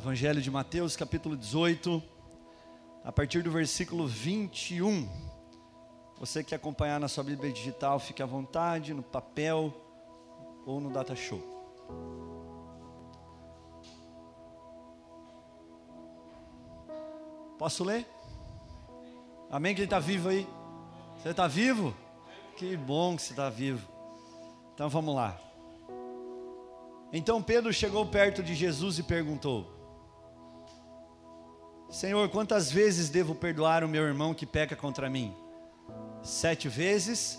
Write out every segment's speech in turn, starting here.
Evangelho de Mateus, capítulo 18, a partir do versículo 21. Você que acompanhar na sua Bíblia digital, fique à vontade, no papel ou no data show. Posso ler? Amém? Quem está vivo aí? Você está vivo? Que bom que você está vivo. Então vamos lá. Então Pedro chegou perto de Jesus e perguntou: Senhor, quantas vezes devo perdoar o meu irmão que peca contra mim? Sete vezes?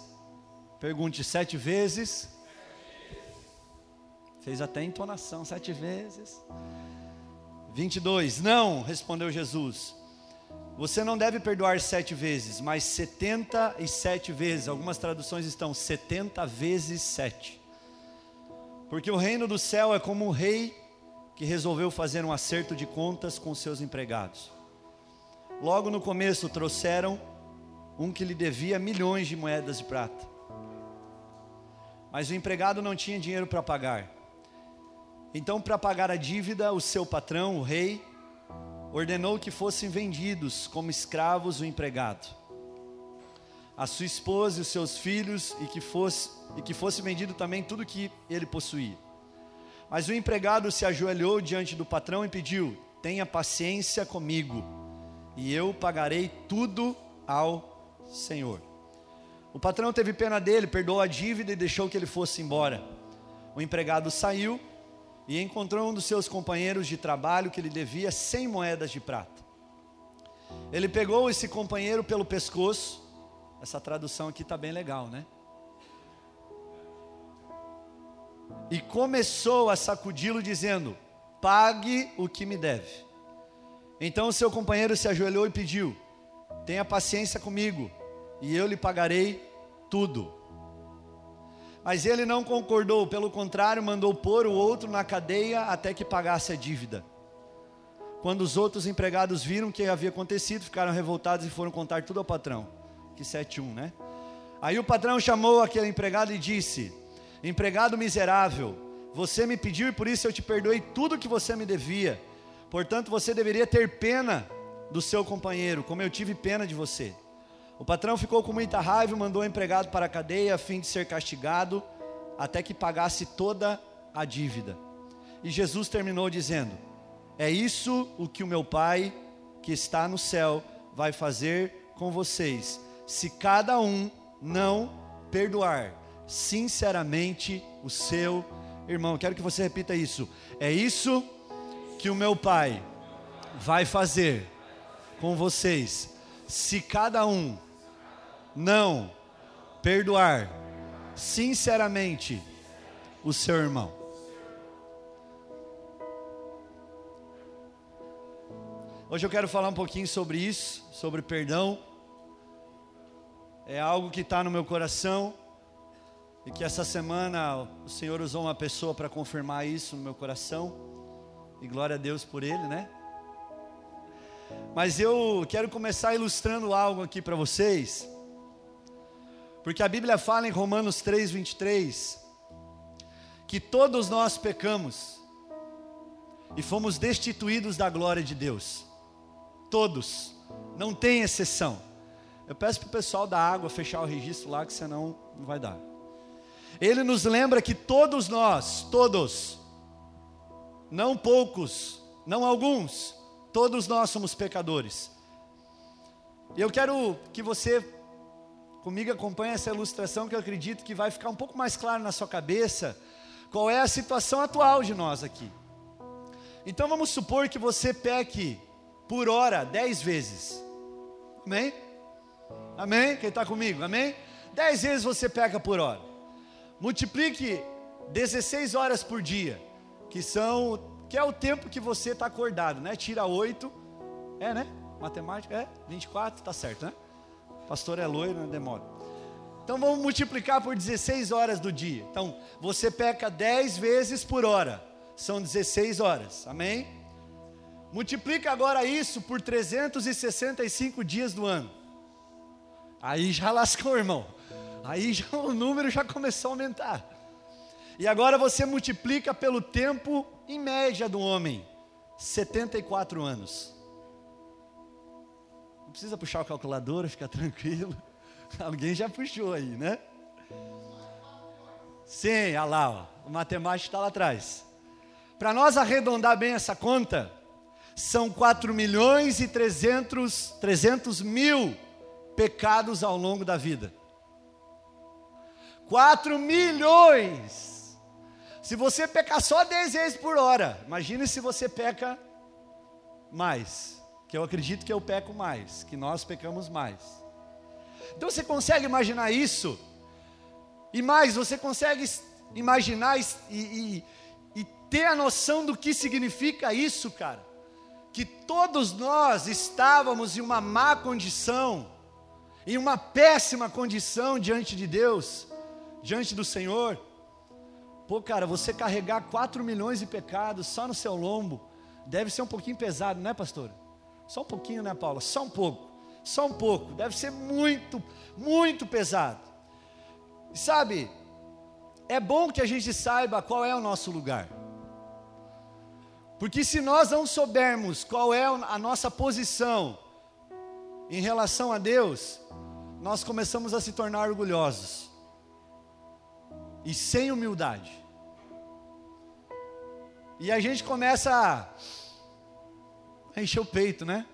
Pergunte sete vezes. Fez até entonação, sete vezes. 22. Não, respondeu Jesus. Você não deve perdoar sete vezes, mas setenta e sete vezes. Algumas traduções estão setenta vezes sete. Porque o reino do céu é como um rei que resolveu fazer um acerto de contas com seus empregados. Logo no começo trouxeram um que lhe devia milhões de moedas de prata. Mas o empregado não tinha dinheiro para pagar. Então, para pagar a dívida, o seu patrão, o rei, ordenou que fossem vendidos como escravos o empregado, a sua esposa e os seus filhos, e que fosse, e que fosse vendido também tudo que ele possuía. Mas o empregado se ajoelhou diante do patrão e pediu: Tenha paciência comigo, e eu pagarei tudo ao Senhor. O patrão teve pena dele, perdoou a dívida e deixou que ele fosse embora. O empregado saiu e encontrou um dos seus companheiros de trabalho que lhe devia cem moedas de prata. Ele pegou esse companheiro pelo pescoço. Essa tradução aqui está bem legal, né? E começou a sacudi-lo, dizendo: Pague o que me deve. Então seu companheiro se ajoelhou e pediu: Tenha paciência comigo, e eu lhe pagarei tudo. Mas ele não concordou, pelo contrário, mandou pôr o outro na cadeia até que pagasse a dívida. Quando os outros empregados viram o que havia acontecido, ficaram revoltados e foram contar tudo ao patrão. Que 7-1, né? Aí o patrão chamou aquele empregado e disse: Empregado miserável, você me pediu e por isso eu te perdoei tudo que você me devia. Portanto, você deveria ter pena do seu companheiro, como eu tive pena de você. O patrão ficou com muita raiva e mandou o empregado para a cadeia a fim de ser castigado, até que pagasse toda a dívida. E Jesus terminou dizendo: É isso o que o meu Pai, que está no céu, vai fazer com vocês, se cada um não perdoar sinceramente o seu irmão. Quero que você repita isso. É isso que o meu Pai vai fazer com vocês, se cada um não perdoar sinceramente o seu irmão. Hoje eu quero falar um pouquinho sobre isso, sobre perdão. É algo que está no meu coração. E que essa semana o Senhor usou uma pessoa para confirmar isso no meu coração. E glória a Deus por ele, né? Mas eu quero começar ilustrando algo aqui para vocês. Porque a Bíblia fala em Romanos 3:23 que todos nós pecamos e fomos destituídos da glória de Deus. Todos, não tem exceção. Eu peço para o pessoal da água fechar o registro lá, que senão não vai dar ele nos lembra que todos nós, todos, não poucos, não alguns, todos nós somos pecadores. E eu quero que você comigo acompanhe essa ilustração que eu acredito que vai ficar um pouco mais claro na sua cabeça qual é a situação atual de nós aqui. Então vamos supor que você peque por hora dez vezes. Amém? Amém? Quem está comigo? Amém? Dez vezes você peca por hora. Multiplique 16 horas por dia, que são que é o tempo que você está acordado, né? Tira 8, é, né? Matemática, é, 24, tá certo, né? Pastor é loiro, não demora. Então vamos multiplicar por 16 horas do dia. Então, você peca 10 vezes por hora. São 16 horas. Amém? Multiplica agora isso por 365 dias do ano. Aí já lascou, irmão. Aí já, o número já começou a aumentar. E agora você multiplica pelo tempo em média do homem: 74 anos. Não precisa puxar o calculador, fica tranquilo. Alguém já puxou aí, né? Sim, olha lá, ó, o matemático está lá atrás. Para nós arredondar bem essa conta, são 4 milhões e 300, 300 mil pecados ao longo da vida. 4 milhões! Se você pecar só 10 vezes por hora, imagine se você peca mais. Que eu acredito que eu peco mais, que nós pecamos mais. Então você consegue imaginar isso? E mais, você consegue imaginar e, e, e ter a noção do que significa isso, cara? Que todos nós estávamos em uma má condição, em uma péssima condição diante de Deus, diante do Senhor. Pô, cara, você carregar 4 milhões de pecados só no seu lombo, deve ser um pouquinho pesado, né, pastor? Só um pouquinho, né, Paula? Só um pouco, só um pouco, deve ser muito, muito pesado. Sabe, é bom que a gente saiba qual é o nosso lugar. Porque se nós não soubermos qual é a nossa posição em relação a Deus, nós começamos a se tornar orgulhosos e sem humildade. E a gente começa a encher o peito, né?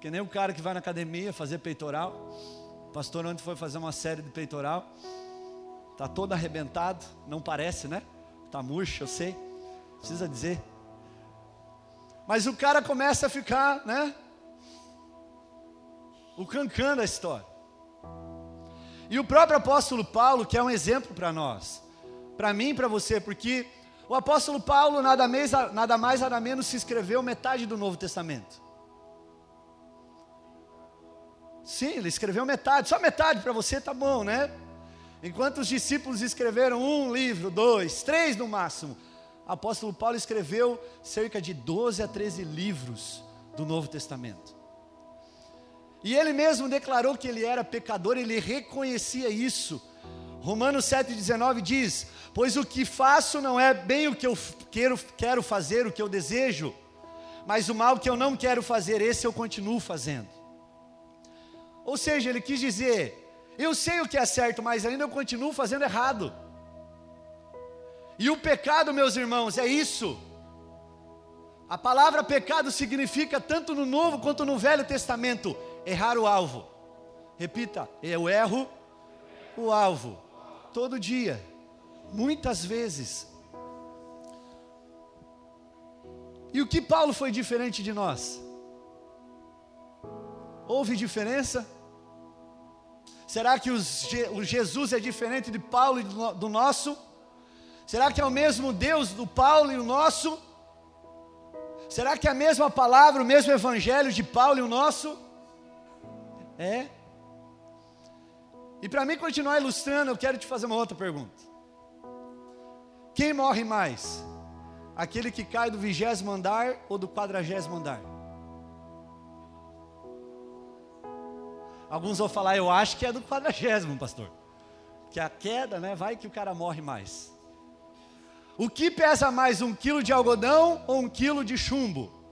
Que nem o cara que vai na academia fazer peitoral. O pastor ontem foi fazer uma série de peitoral. Tá todo arrebentado, não parece, né? Tá murcho, eu sei. Precisa dizer. Mas o cara começa a ficar, né? O cancã da história. E o próprio apóstolo Paulo, que é um exemplo para nós, para mim e para você, porque o apóstolo Paulo nada mais, nada mais, nada menos se escreveu metade do Novo Testamento. Sim, ele escreveu metade, só metade para você tá bom, né? Enquanto os discípulos escreveram um livro, dois, três no máximo, o apóstolo Paulo escreveu cerca de 12 a 13 livros do Novo Testamento. E ele mesmo declarou que ele era pecador, ele reconhecia isso. Romanos 7,19 diz: Pois o que faço não é bem o que eu quero, quero fazer, o que eu desejo, mas o mal que eu não quero fazer, esse eu continuo fazendo. Ou seja, ele quis dizer: eu sei o que é certo, mas ainda eu continuo fazendo errado. E o pecado, meus irmãos, é isso. A palavra pecado significa tanto no Novo quanto no Velho Testamento errar o alvo. Repita, eu erro o alvo todo dia, muitas vezes. E o que Paulo foi diferente de nós? Houve diferença? Será que os, o Jesus é diferente de Paulo e do, nosso? Será que é o mesmo Deus do Paulo e o nosso? Será que é a mesma palavra, o mesmo evangelho de Paulo e o nosso? É. E para mim continuar ilustrando, eu quero te fazer uma outra pergunta. Quem morre mais? Aquele que cai do vigésimo andar ou do quadragésimo andar? Alguns vão falar, eu acho que é do quadragésimo, pastor. Que a queda, né? Vai que o cara morre mais. O que pesa mais, um quilo de algodão ou um quilo de chumbo?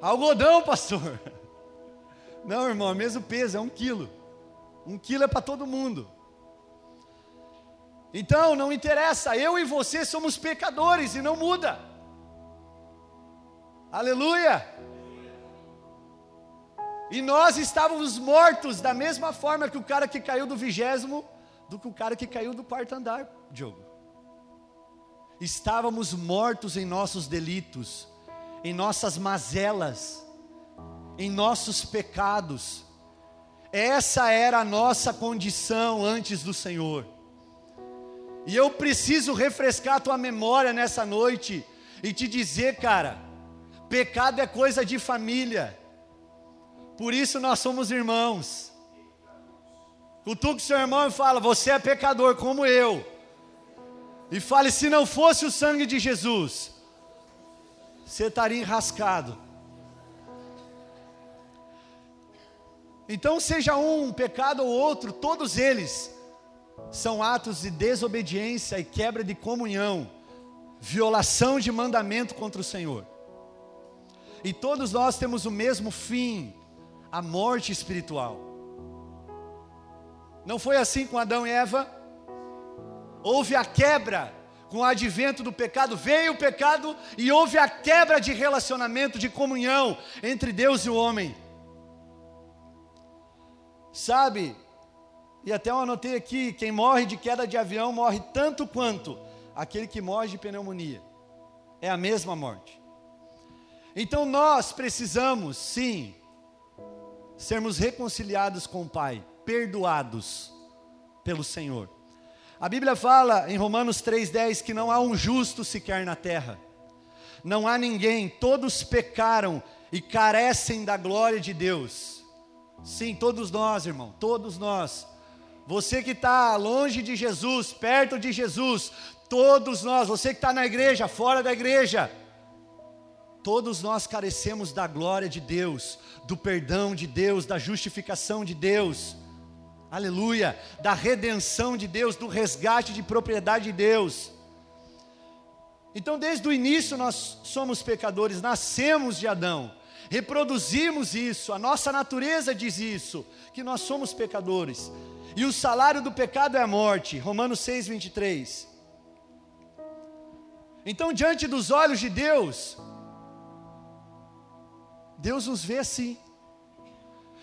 Algodão, pastor. Não, irmão, é o mesmo peso, é um quilo. Um quilo é para todo mundo. Então, não interessa, eu e você somos pecadores e não muda. Aleluia! E nós estávamos mortos da mesma forma que o cara que caiu do vigésimo, do que o cara que caiu do quarto andar, Diogo. Estávamos mortos em nossos delitos, em nossas mazelas, em nossos pecados. Essa era a nossa condição antes do Senhor. E eu preciso refrescar a tua memória nessa noite e te dizer, cara, pecado é coisa de família. Por isso nós somos irmãos. Cutuque seu irmão e fala: Você é pecador como eu. E fale: Se não fosse o sangue de Jesus, você estaria enrascado. Então, seja um pecado ou outro, todos eles são atos de desobediência e quebra de comunhão violação de mandamento contra o Senhor. E todos nós temos o mesmo fim, a morte espiritual. Não foi assim com Adão e Eva? Houve a quebra com o advento do pecado, veio o pecado e houve a quebra de relacionamento, de comunhão entre Deus e o homem. Sabe, e até eu anotei aqui: quem morre de queda de avião morre tanto quanto aquele que morre de pneumonia. É a mesma morte. Então nós precisamos, sim, sermos reconciliados com o Pai, perdoados pelo Senhor. A Bíblia fala em Romanos 3,10 que não há um justo sequer na terra, não há ninguém, todos pecaram e carecem da glória de Deus. Sim, todos nós, irmão, todos nós. Você que está longe de Jesus, perto de Jesus, todos nós, você que está na igreja, fora da igreja, todos nós carecemos da glória de Deus, do perdão de Deus, da justificação de Deus aleluia, da redenção de Deus, do resgate de propriedade de Deus. Então, desde o início nós somos pecadores, nascemos de Adão, reproduzimos isso, a nossa natureza diz isso, que nós somos pecadores, e o salário do pecado é a morte, Romanos 6, 23. Então, diante dos olhos de Deus, Deus nos vê assim,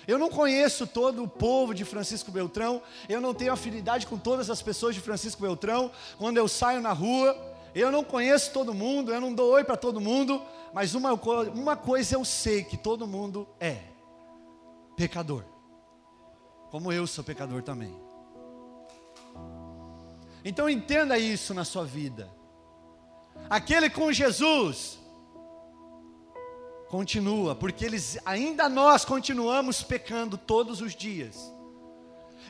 eu não conheço todo o povo de Francisco Beltrão, eu não tenho afinidade com todas as pessoas de Francisco Beltrão. Quando eu saio na rua, eu não conheço todo mundo, eu não dou oi para todo mundo, mas uma, uma coisa eu sei que todo mundo é: pecador. Como eu sou pecador também. Então entenda isso na sua vida. Aquele com Jesus, Continua, porque eles ainda nós continuamos pecando todos os dias.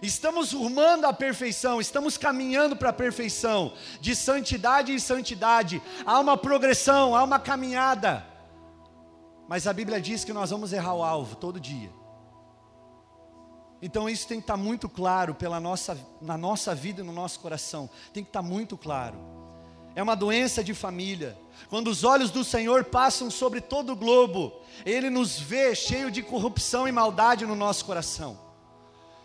Estamos rumando à perfeição, estamos caminhando para a perfeição, de santidade em santidade. Há uma progressão, há uma caminhada. Mas a Bíblia diz que nós vamos errar o alvo todo dia. Então isso tem que estar muito claro pela nossa, na nossa vida e no nosso coração. Tem que estar muito claro é uma doença de família. Quando os olhos do Senhor passam sobre todo o globo, Ele nos vê cheio de corrupção e maldade no nosso coração.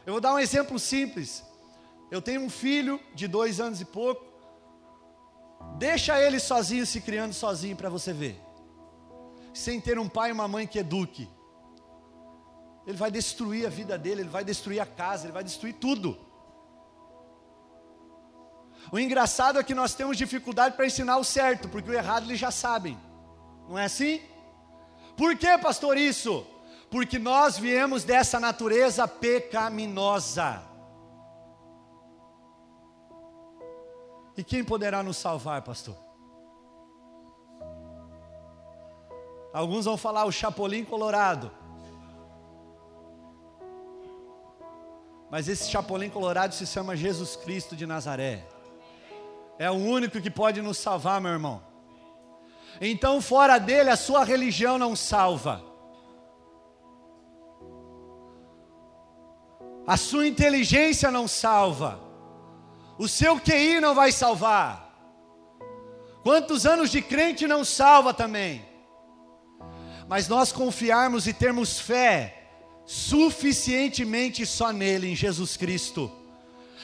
Eu vou dar um exemplo simples. Eu tenho um filho de dois anos e pouco. Deixa ele sozinho, se criando sozinho, para você ver. Sem ter um pai e uma mãe que eduque. Ele vai destruir a vida dele, ele vai destruir a casa, ele vai destruir tudo. O engraçado é que nós temos dificuldade para ensinar o certo, porque o errado eles já sabem. Não é assim? Por que, pastor, isso? Porque nós viemos dessa natureza pecaminosa. E quem poderá nos salvar, pastor? Alguns vão falar o Chapolin Colorado. Mas esse Chapolin Colorado se chama Jesus Cristo de Nazaré. É o único que pode nos salvar, meu irmão. Então, fora dele, a sua religião não salva. A sua inteligência não salva. O seu QI não vai salvar. Quantos anos de crente não salva também? Mas nós confiarmos e termos fé suficientemente só nele, em Jesus Cristo.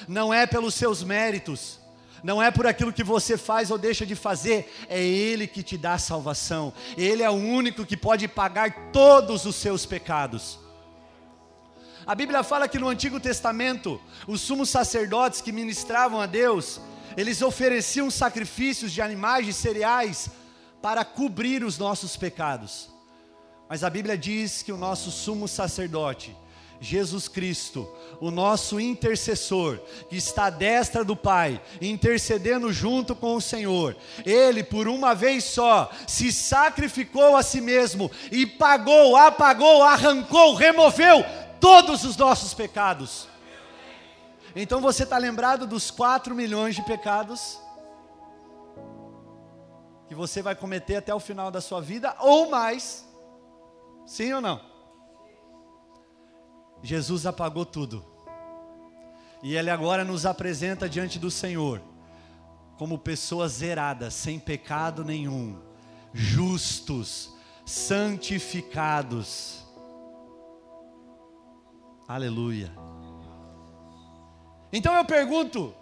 Não é pelos seus méritos, não é por aquilo que você faz ou deixa de fazer, é Ele que te dá a salvação. Ele é o único que pode pagar todos os seus pecados. A Bíblia fala que no Antigo Testamento, os sumos sacerdotes que ministravam a Deus, eles ofereciam sacrifícios de animais, de cereais, para cobrir os nossos pecados. Mas a Bíblia diz que o nosso sumo sacerdote, Jesus Cristo, o nosso intercessor, que está à destra do Pai, intercedendo junto com o Senhor, ele por uma vez só se sacrificou a si mesmo e pagou, apagou, arrancou, removeu todos os nossos pecados. Então você está lembrado dos 4 milhões de pecados que você vai cometer até o final da sua vida ou mais? Sim ou não? Jesus apagou tudo. E Ele agora nos apresenta diante do Senhor como pessoas zeradas, sem pecado nenhum, justos, santificados. Aleluia. Então eu pergunto: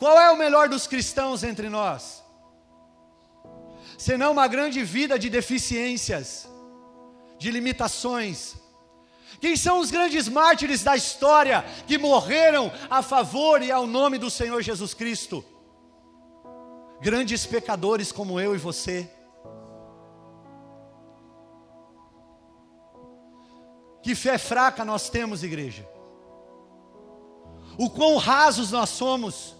qual é o melhor dos cristãos entre nós? Senão uma grande vida de deficiências, de limitações. Quem são os grandes mártires da história que morreram a favor e ao nome do Senhor Jesus Cristo? Grandes pecadores como eu e você. Que fé fraca nós temos, igreja. O quão rasos nós somos.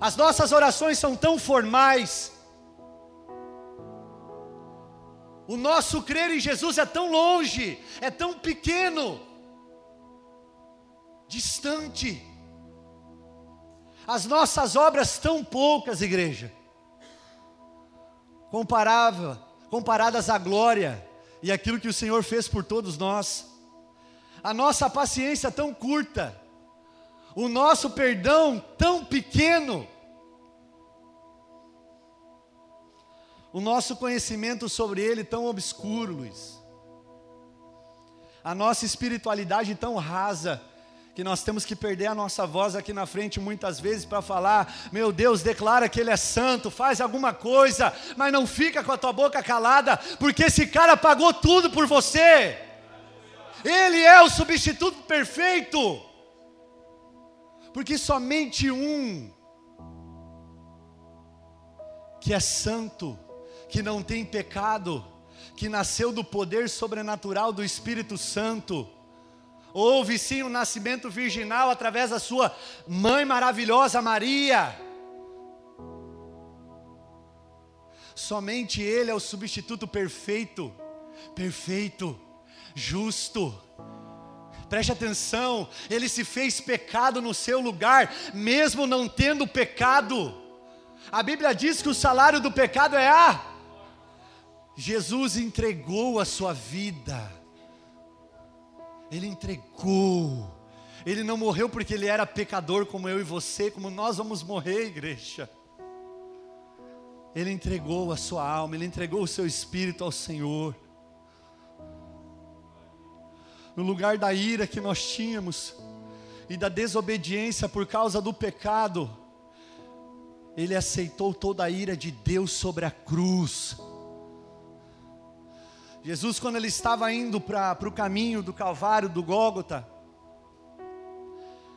As nossas orações são tão formais. O nosso crer em Jesus é tão longe, é tão pequeno, distante. As nossas obras tão poucas, igreja, comparável, comparadas à glória e aquilo que o Senhor fez por todos nós. A nossa paciência tão curta, o nosso perdão tão pequeno, o nosso conhecimento sobre Ele tão obscuro, Luiz, a nossa espiritualidade tão rasa, que nós temos que perder a nossa voz aqui na frente muitas vezes para falar: meu Deus, declara que Ele é santo, faz alguma coisa, mas não fica com a tua boca calada, porque esse cara pagou tudo por você, Ele é o substituto perfeito, porque somente um que é santo, que não tem pecado, que nasceu do poder sobrenatural do Espírito Santo, Houve sim o um nascimento virginal através da sua mãe maravilhosa Maria. Somente Ele é o substituto perfeito, perfeito, justo. Preste atenção, Ele se fez pecado no seu lugar, mesmo não tendo pecado. A Bíblia diz que o salário do pecado é a. Jesus entregou a sua vida ele entregou. Ele não morreu porque ele era pecador como eu e você, como nós vamos morrer, igreja. Ele entregou a sua alma, ele entregou o seu espírito ao Senhor. No lugar da ira que nós tínhamos e da desobediência por causa do pecado, ele aceitou toda a ira de Deus sobre a cruz Jesus, quando ele estava indo para o caminho do Calvário, do Gólgota,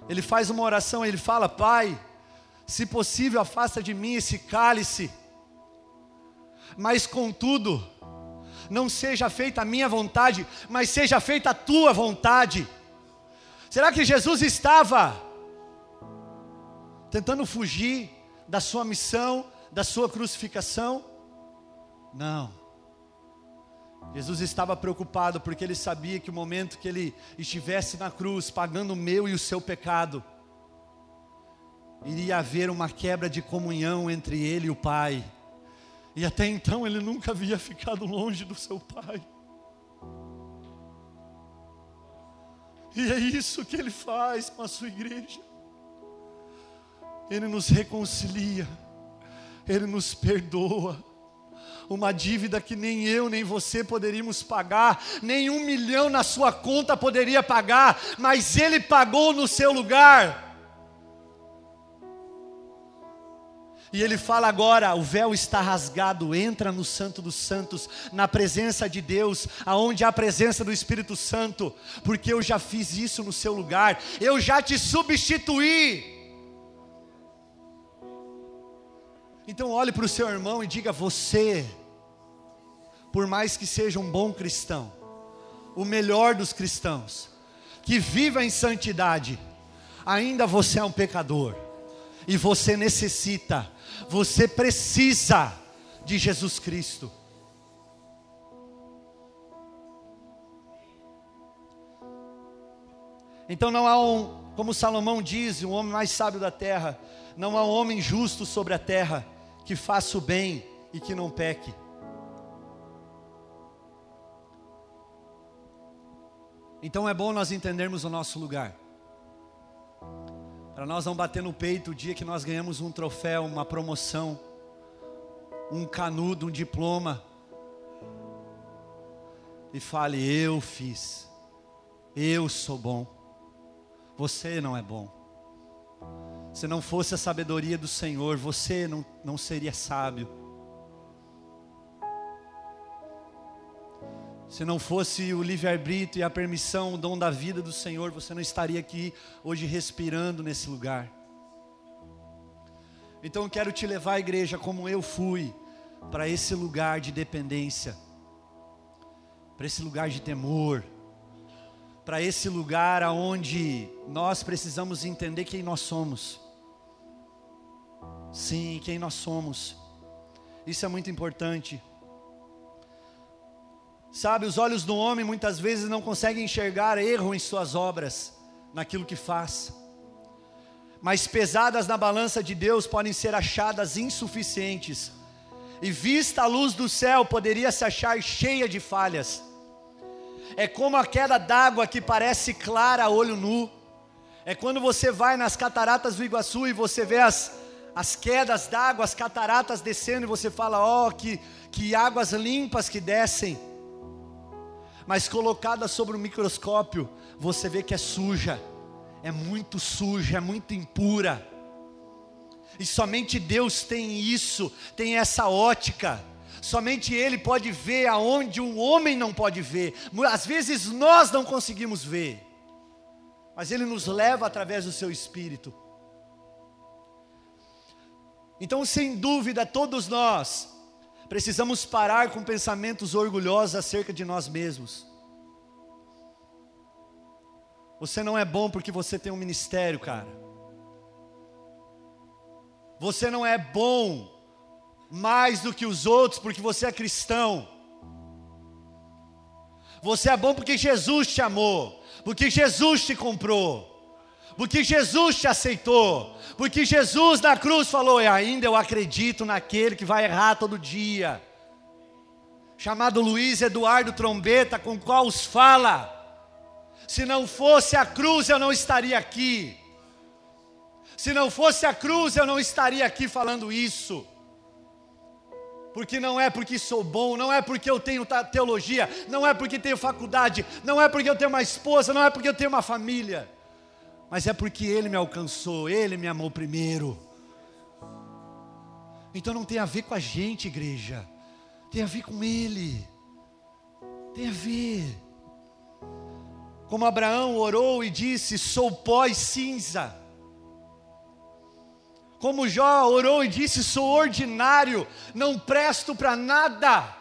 ele faz uma oração, ele fala: Pai, se possível, afasta de mim esse cálice, mas contudo, não seja feita a minha vontade, mas seja feita a tua vontade. Será que Jesus estava tentando fugir da sua missão, da sua crucificação? Não. Jesus estava preocupado porque ele sabia que o momento que ele estivesse na cruz, pagando o meu e o seu pecado, iria haver uma quebra de comunhão entre ele e o Pai. E até então ele nunca havia ficado longe do seu Pai. E é isso que ele faz com a sua igreja. Ele nos reconcilia, ele nos perdoa uma dívida que nem eu nem você poderíamos pagar, nem um milhão na sua conta poderia pagar, mas Ele pagou no seu lugar. E ele fala agora: o véu está rasgado, entra no Santo dos Santos, na presença de Deus, aonde há a presença do Espírito Santo, porque eu já fiz isso no seu lugar, eu já te substituí. Então olhe para o seu irmão e diga: Você, por mais que seja um bom cristão, o melhor dos cristãos, que viva em santidade, ainda você é um pecador, e você necessita, você precisa de Jesus Cristo. Então não há um, como Salomão diz, o homem mais sábio da terra, não há um homem justo sobre a terra que faça o bem e que não peque. Então é bom nós entendermos o nosso lugar, Para nós não bater no peito o dia que nós ganhamos um troféu, uma promoção, um canudo, um diploma. E fale: Eu fiz, eu sou bom, você não é bom. Se não fosse a sabedoria do Senhor, você não, não seria sábio. Se não fosse o livre-arbítrio e a permissão, o dom da vida do Senhor, você não estaria aqui hoje respirando nesse lugar. Então eu quero te levar, igreja, como eu fui, para esse lugar de dependência, para esse lugar de temor, para esse lugar aonde nós precisamos entender quem nós somos. Sim, quem nós somos. Isso é muito importante. Sabe, os olhos do homem muitas vezes não conseguem enxergar erro em suas obras, naquilo que faz. Mas pesadas na balança de Deus podem ser achadas insuficientes. E vista a luz do céu, poderia se achar cheia de falhas. É como a queda d'água que parece clara a olho nu. É quando você vai nas cataratas do Iguaçu e você vê as, as quedas d'água, as cataratas descendo, e você fala: ó, oh, que, que águas limpas que descem mas colocada sobre o microscópio, você vê que é suja, é muito suja, é muito impura. E somente Deus tem isso, tem essa ótica. Somente Ele pode ver aonde um homem não pode ver. Às vezes nós não conseguimos ver, mas Ele nos leva através do Seu Espírito. Então, sem dúvida, todos nós Precisamos parar com pensamentos orgulhosos acerca de nós mesmos. Você não é bom porque você tem um ministério, cara. Você não é bom mais do que os outros porque você é cristão. Você é bom porque Jesus te amou, porque Jesus te comprou, porque Jesus te aceitou, porque Jesus na cruz falou: e ainda eu acredito naquele que vai errar todo dia, chamado Luiz Eduardo Trombeta, com qual os fala. Se não fosse a cruz, eu não estaria aqui. Se não fosse a cruz, eu não estaria aqui falando isso. Porque não é porque sou bom, não é porque eu tenho teologia, não é porque tenho faculdade, não é porque eu tenho uma esposa, não é porque eu tenho uma família mas é porque Ele me alcançou, Ele me amou primeiro. Então não tem a ver com a gente, igreja, tem a ver com Ele, tem a ver. Como Abraão orou e disse: Sou pó e cinza. Como Jó orou e disse: Sou ordinário, não presto para nada.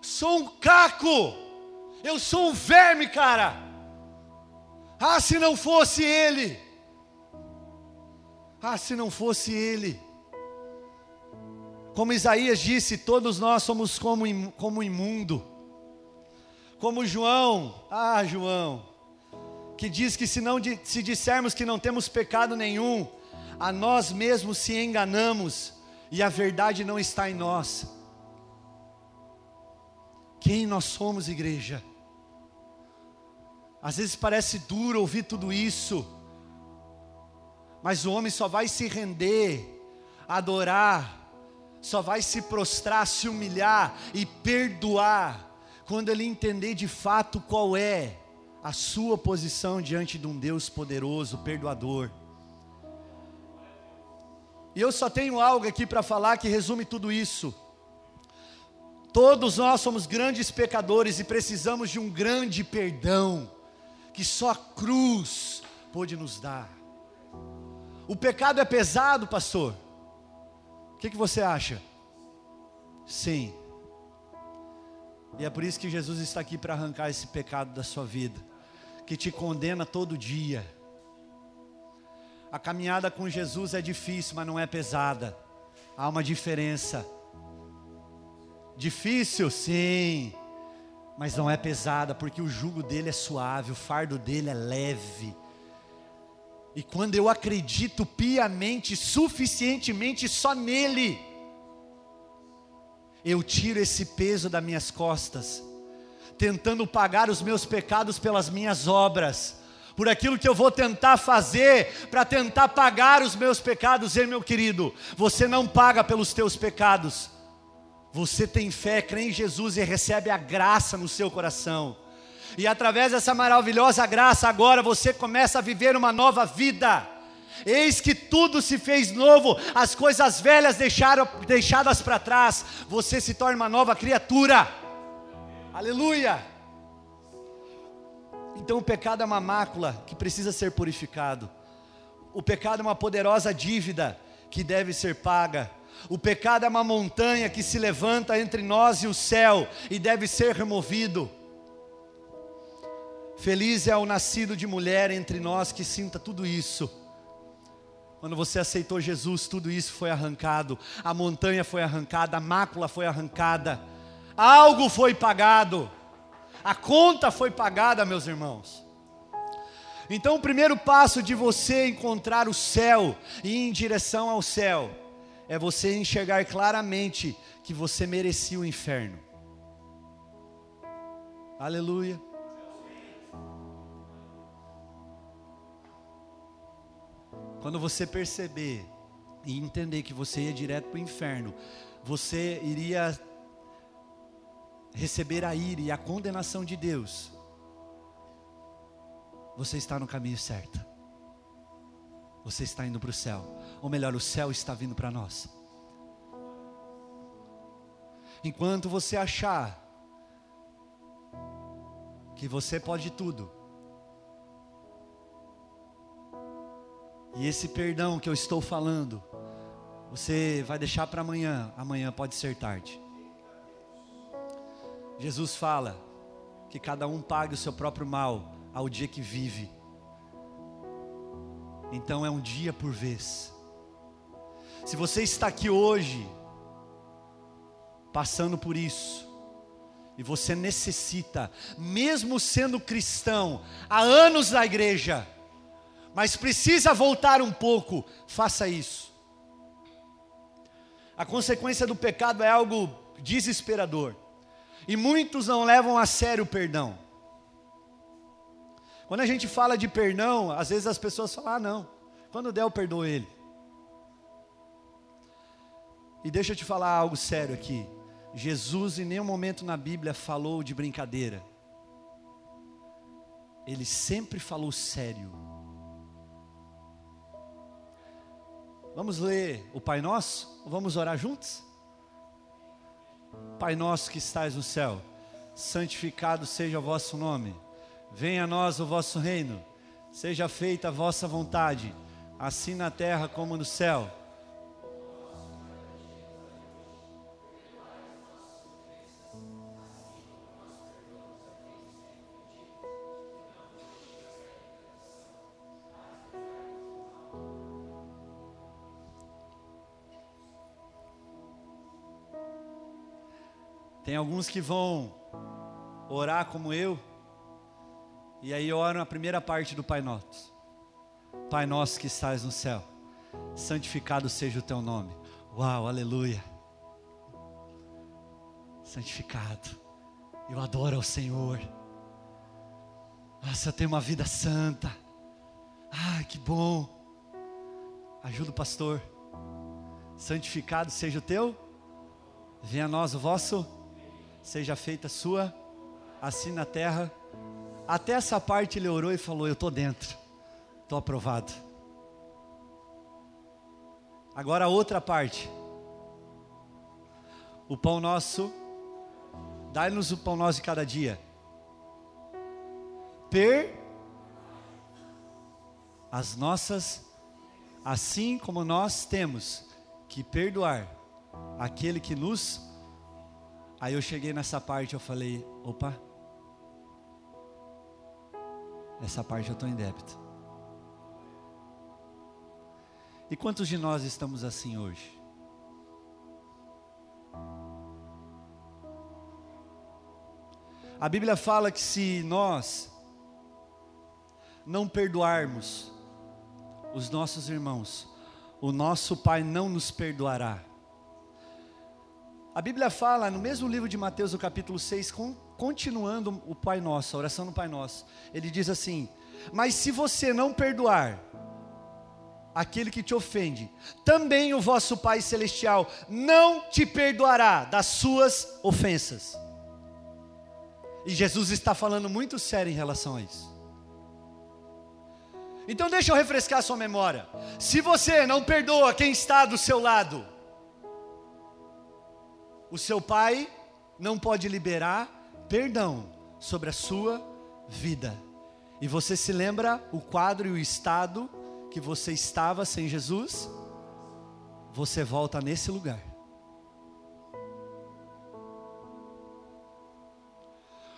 Sou um caco, eu sou um verme, cara. Ah, se não fosse Ele. Ah, se não fosse Ele. Como Isaías disse, todos nós somos como, como imundo. Como João, ah, João, que diz que se, não, se dissermos que não temos pecado nenhum, a nós mesmos se enganamos e a verdade não está em nós. Quem nós somos, igreja? Às vezes parece duro ouvir tudo isso, mas o homem só vai se render, adorar, só vai se prostrar, se humilhar e perdoar, quando ele entender de fato qual é a sua posição diante de um Deus poderoso, perdoador. E eu só tenho algo aqui para falar que resume tudo isso. Todos nós somos grandes pecadores e precisamos de um grande perdão que só a cruz pôde nos dar. O pecado é pesado, pastor. O que, que você acha? Sim. E é por isso que Jesus está aqui para arrancar esse pecado da sua vida, que te condena todo dia. A caminhada com Jesus é difícil, mas não é pesada. Há uma diferença. Difícil, sim mas não é pesada, porque o jugo dele é suave, o fardo dele é leve. E quando eu acredito piamente, suficientemente só nele, eu tiro esse peso das minhas costas, tentando pagar os meus pecados pelas minhas obras, por aquilo que eu vou tentar fazer para tentar pagar os meus pecados, e meu querido, você não paga pelos teus pecados. Você tem fé, crê em Jesus e recebe a graça no seu coração. E através dessa maravilhosa graça, agora você começa a viver uma nova vida. Eis que tudo se fez novo, as coisas velhas deixaram deixadas para trás, você se torna uma nova criatura. Aleluia! Então o pecado é uma mácula que precisa ser purificado. O pecado é uma poderosa dívida que deve ser paga. O pecado é uma montanha que se levanta entre nós e o céu e deve ser removido. Feliz é o nascido de mulher entre nós que sinta tudo isso. Quando você aceitou Jesus, tudo isso foi arrancado, a montanha foi arrancada, a mácula foi arrancada, algo foi pagado. A conta foi pagada, meus irmãos. Então, o primeiro passo de você encontrar o céu e ir em direção ao céu é você enxergar claramente que você merecia o inferno. Aleluia. Quando você perceber e entender que você ia direto para o inferno, você iria receber a ira e a condenação de Deus, você está no caminho certo. Você está indo para o céu. Ou melhor, o céu está vindo para nós. Enquanto você achar que você pode tudo, e esse perdão que eu estou falando, você vai deixar para amanhã, amanhã pode ser tarde. Jesus fala que cada um pague o seu próprio mal ao dia que vive. Então é um dia por vez. Se você está aqui hoje, passando por isso, e você necessita, mesmo sendo cristão, há anos na igreja, mas precisa voltar um pouco, faça isso. A consequência do pecado é algo desesperador. E muitos não levam a sério o perdão. Quando a gente fala de perdão, às vezes as pessoas falam: ah, não, quando der eu perdoo ele. E deixa eu te falar algo sério aqui. Jesus em nenhum momento na Bíblia falou de brincadeira. Ele sempre falou sério. Vamos ler o Pai Nosso? Vamos orar juntos? Pai nosso que estais no céu, santificado seja o vosso nome. Venha a nós o vosso reino. Seja feita a vossa vontade, assim na terra como no céu. Tem alguns que vão orar como eu, e aí oram a primeira parte do Pai Nosso. Pai nosso que estás no céu, santificado seja o teu nome. Uau, aleluia. Santificado. Eu adoro ao Senhor. Nossa, eu tenho uma vida santa. Ai, que bom. Ajuda o pastor. Santificado seja o teu. Venha a nós o vosso seja feita sua, assim na terra. Até essa parte ele orou e falou: Eu estou dentro, estou aprovado. Agora a outra parte. O pão nosso, dai-nos o pão nosso de cada dia. Per as nossas, assim como nós temos que perdoar aquele que nos Aí eu cheguei nessa parte, eu falei, opa, essa parte eu estou em débito. E quantos de nós estamos assim hoje? A Bíblia fala que se nós não perdoarmos os nossos irmãos, o nosso Pai não nos perdoará. A Bíblia fala no mesmo livro de Mateus, no capítulo 6, com, continuando o Pai Nosso, a oração do Pai Nosso. Ele diz assim: Mas se você não perdoar aquele que te ofende, também o vosso Pai Celestial não te perdoará das suas ofensas. E Jesus está falando muito sério em relação a isso. Então deixa eu refrescar sua memória. Se você não perdoa quem está do seu lado, o seu pai não pode liberar perdão sobre a sua vida. E você se lembra o quadro e o estado que você estava sem Jesus? Você volta nesse lugar.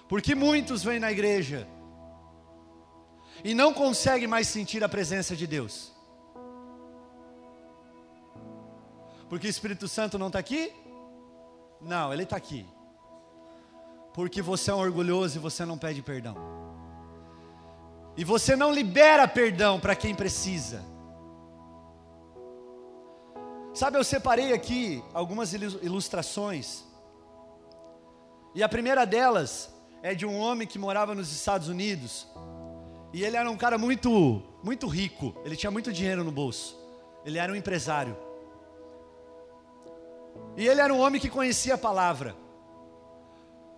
Porque muitos vêm na igreja e não conseguem mais sentir a presença de Deus. Porque o Espírito Santo não está aqui? Não, ele está aqui. Porque você é um orgulhoso e você não pede perdão. E você não libera perdão para quem precisa. Sabe, eu separei aqui algumas ilustrações. E a primeira delas é de um homem que morava nos Estados Unidos. E ele era um cara muito, muito rico. Ele tinha muito dinheiro no bolso. Ele era um empresário. E ele era um homem que conhecia a palavra.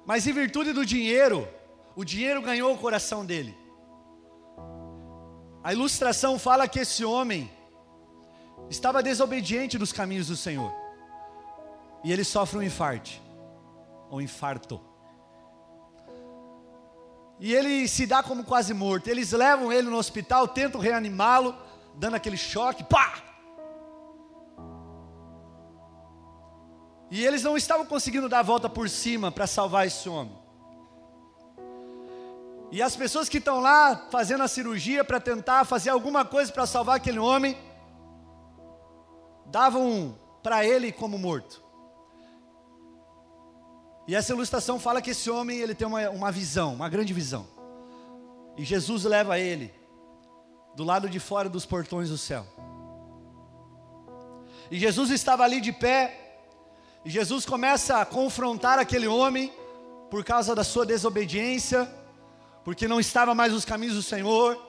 Mas em virtude do dinheiro, o dinheiro ganhou o coração dele. A ilustração fala que esse homem estava desobediente dos caminhos do Senhor. E ele sofre um infarto, um infarto. E ele se dá como quase morto. Eles levam ele no hospital, tentam reanimá-lo, dando aquele choque, pá! E eles não estavam conseguindo dar a volta por cima para salvar esse homem. E as pessoas que estão lá fazendo a cirurgia para tentar fazer alguma coisa para salvar aquele homem, davam para ele como morto. E essa ilustração fala que esse homem ele tem uma, uma visão, uma grande visão. E Jesus leva ele do lado de fora dos portões do céu. E Jesus estava ali de pé, e Jesus começa a confrontar aquele homem por causa da sua desobediência, porque não estava mais nos caminhos do Senhor.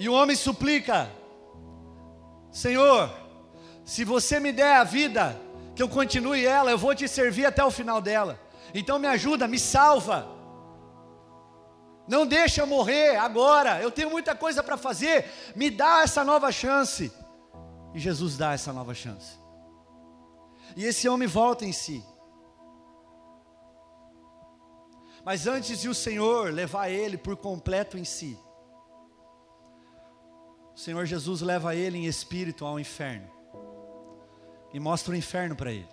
E o homem suplica: Senhor, se você me der a vida, que eu continue ela, eu vou te servir até o final dela. Então me ajuda, me salva. Não deixa eu morrer agora. Eu tenho muita coisa para fazer. Me dá essa nova chance. E Jesus dá essa nova chance. E esse homem volta em si. Mas antes de o Senhor levar ele por completo em si, o Senhor Jesus leva ele em espírito ao inferno e mostra o inferno para ele.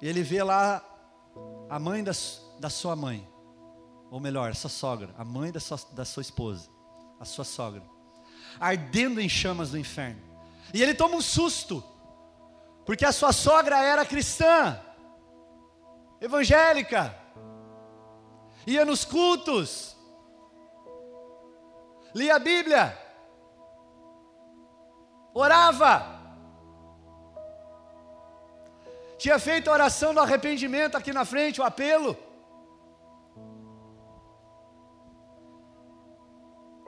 E ele vê lá a mãe da, da sua mãe, ou melhor, a sua sogra, a mãe da sua, da sua esposa, a sua sogra, ardendo em chamas do inferno. E ele toma um susto, porque a sua sogra era cristã, evangélica, ia nos cultos, lia a Bíblia, orava, tinha feito a oração do arrependimento aqui na frente, o apelo.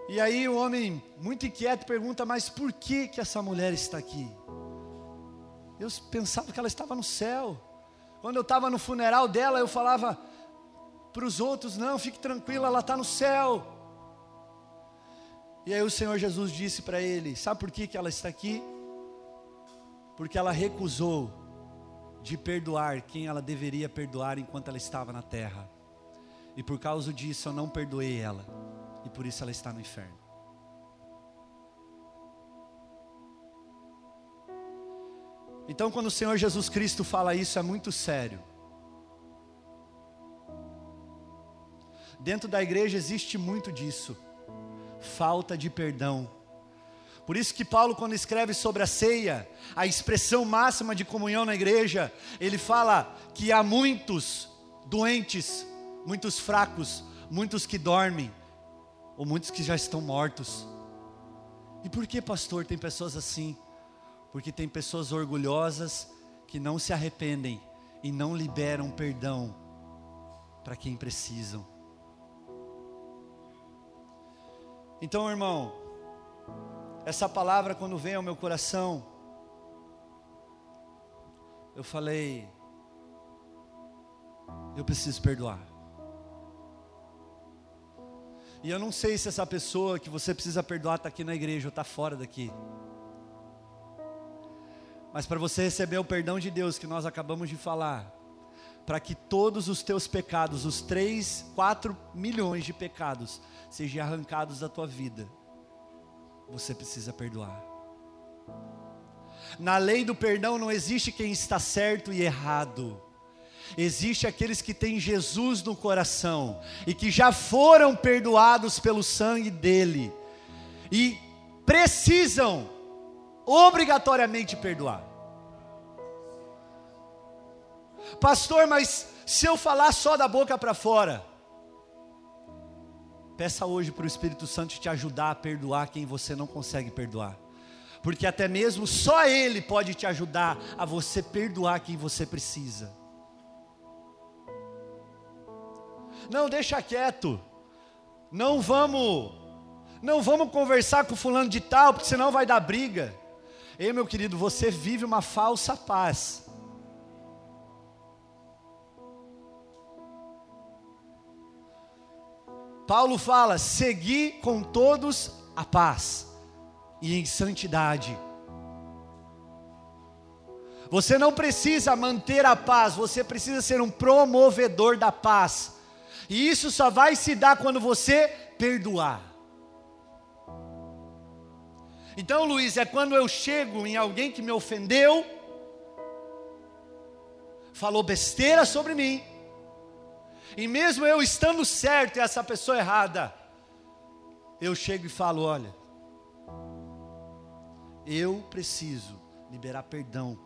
E aí o homem, muito inquieto, pergunta: Mas por que que essa mulher está aqui? Eu pensava que ela estava no céu. Quando eu estava no funeral dela, eu falava para os outros: Não, fique tranquila, ela está no céu. E aí o Senhor Jesus disse para ele: Sabe por que, que ela está aqui? Porque ela recusou de perdoar quem ela deveria perdoar enquanto ela estava na terra. E por causa disso eu não perdoei ela e por isso ela está no inferno. Então, quando o Senhor Jesus Cristo fala isso, é muito sério. Dentro da igreja existe muito disso, falta de perdão. Por isso que Paulo, quando escreve sobre a ceia, a expressão máxima de comunhão na igreja, ele fala que há muitos doentes, muitos fracos, muitos que dormem, ou muitos que já estão mortos. E por que, pastor, tem pessoas assim? Porque tem pessoas orgulhosas que não se arrependem e não liberam perdão para quem precisam. Então, irmão, essa palavra quando vem ao meu coração, eu falei, eu preciso perdoar. E eu não sei se essa pessoa que você precisa perdoar está aqui na igreja ou está fora daqui. Mas para você receber o perdão de Deus que nós acabamos de falar, para que todos os teus pecados, os 3, 4 milhões de pecados, sejam arrancados da tua vida, você precisa perdoar. Na lei do perdão não existe quem está certo e errado. Existe aqueles que têm Jesus no coração e que já foram perdoados pelo sangue dele e precisam obrigatoriamente perdoar. Pastor, mas se eu falar só da boca para fora, peça hoje para o Espírito Santo te ajudar a perdoar quem você não consegue perdoar. Porque até mesmo só Ele pode te ajudar a você perdoar quem você precisa. Não, deixa quieto. Não vamos, não vamos conversar com fulano de tal, porque senão vai dar briga. Ei, meu querido, você vive uma falsa paz. Paulo fala: seguir com todos a paz e em santidade. Você não precisa manter a paz, você precisa ser um promovedor da paz. E isso só vai se dar quando você perdoar. Então, Luiz, é quando eu chego em alguém que me ofendeu, falou besteira sobre mim, e mesmo eu estando certo e essa pessoa errada, eu chego e falo: olha, eu preciso liberar perdão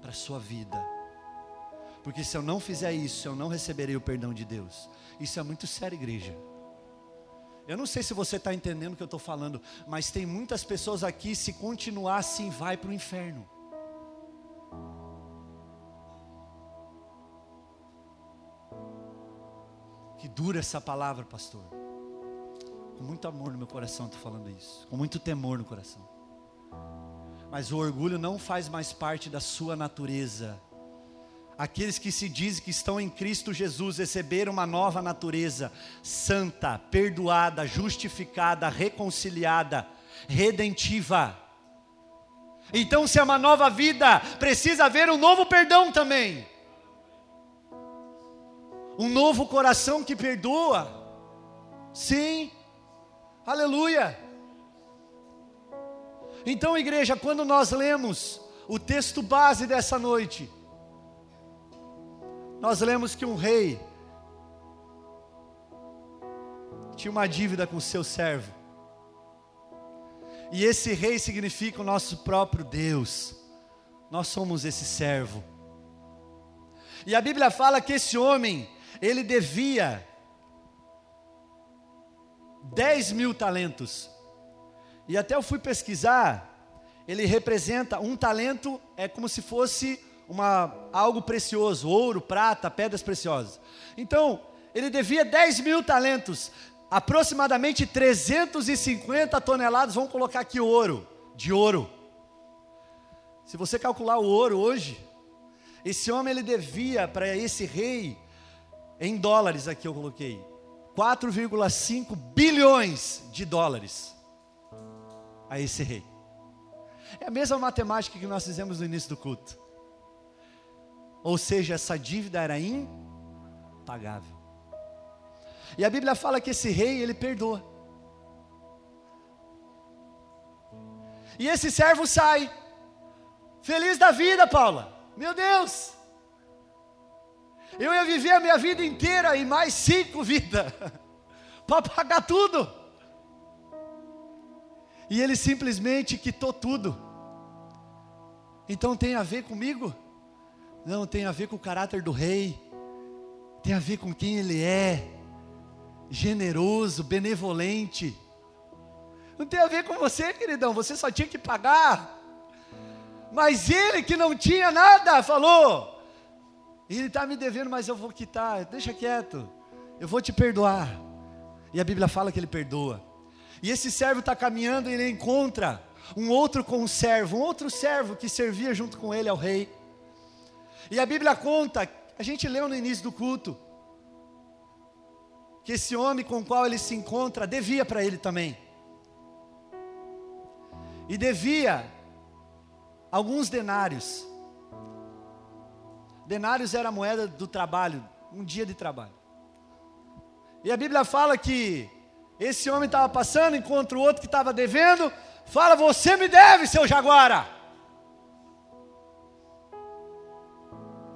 para a sua vida. Porque se eu não fizer isso, eu não receberei o perdão de Deus. Isso é muito sério, igreja. Eu não sei se você está entendendo o que eu estou falando, mas tem muitas pessoas aqui, se continuar assim, vai para o inferno. Que dura essa palavra, pastor. Com muito amor no meu coração estou falando isso. Com muito temor no coração. Mas o orgulho não faz mais parte da sua natureza. Aqueles que se dizem que estão em Cristo Jesus receberam uma nova natureza, santa, perdoada, justificada, reconciliada, redentiva. Então, se é uma nova vida, precisa haver um novo perdão também um novo coração que perdoa. Sim, aleluia. Então, igreja, quando nós lemos o texto base dessa noite, nós lemos que um rei tinha uma dívida com seu servo, e esse rei significa o nosso próprio Deus, nós somos esse servo. E a Bíblia fala que esse homem, ele devia 10 mil talentos. E até eu fui pesquisar, ele representa um talento, é como se fosse uma, algo precioso, ouro, prata, pedras preciosas. Então, ele devia 10 mil talentos, aproximadamente 350 toneladas, vamos colocar aqui ouro, de ouro. Se você calcular o ouro hoje, esse homem ele devia para esse rei em dólares aqui eu coloquei, 4,5 bilhões de dólares a esse rei. É a mesma matemática que nós fizemos no início do culto. Ou seja, essa dívida era impagável. E a Bíblia fala que esse rei, ele perdoa. E esse servo sai, feliz da vida, Paula. Meu Deus, eu ia viver a minha vida inteira e mais cinco vidas para pagar tudo. E ele simplesmente quitou tudo. Então tem a ver comigo? Não, tem a ver com o caráter do rei. Tem a ver com quem ele é. Generoso, benevolente. Não tem a ver com você, queridão. Você só tinha que pagar. Mas ele que não tinha nada, falou: Ele está me devendo, mas eu vou quitar. Deixa quieto. Eu vou te perdoar. E a Bíblia fala que ele perdoa. E esse servo está caminhando e ele encontra um outro conservo, um outro servo que servia junto com ele ao rei. E a Bíblia conta, a gente leu no início do culto, que esse homem com o qual ele se encontra devia para ele também. E devia alguns denários. Denários era a moeda do trabalho, um dia de trabalho. E a Bíblia fala que esse homem estava passando, encontra o outro que estava devendo, fala: Você me deve, seu jaguara.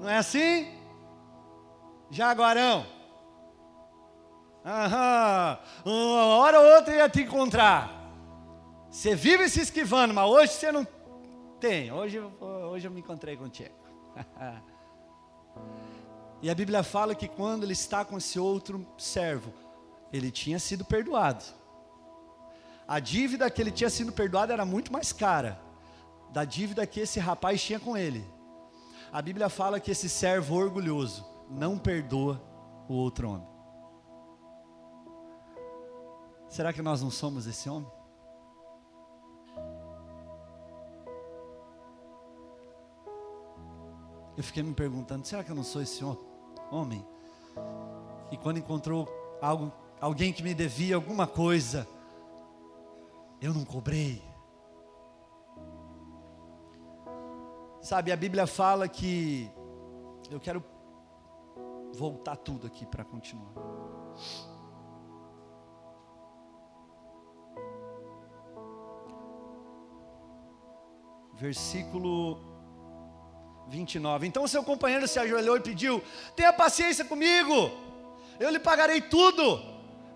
Não é assim? Jaguarão. Aham, uma hora ou outra ia te encontrar. Você vive se esquivando, mas hoje você não tem. Hoje, hoje eu me encontrei contigo. e a Bíblia fala que quando ele está com esse outro servo, ele tinha sido perdoado. A dívida que ele tinha sido perdoado era muito mais cara da dívida que esse rapaz tinha com ele. A Bíblia fala que esse servo orgulhoso não perdoa o outro homem. Será que nós não somos esse homem? Eu fiquei me perguntando: será que eu não sou esse homem? E quando encontrou algo alguém que me devia alguma coisa, eu não cobrei. Sabe, a Bíblia fala que eu quero voltar tudo aqui para continuar. Versículo 29. Então seu companheiro se ajoelhou e pediu: Tenha paciência comigo, eu lhe pagarei tudo.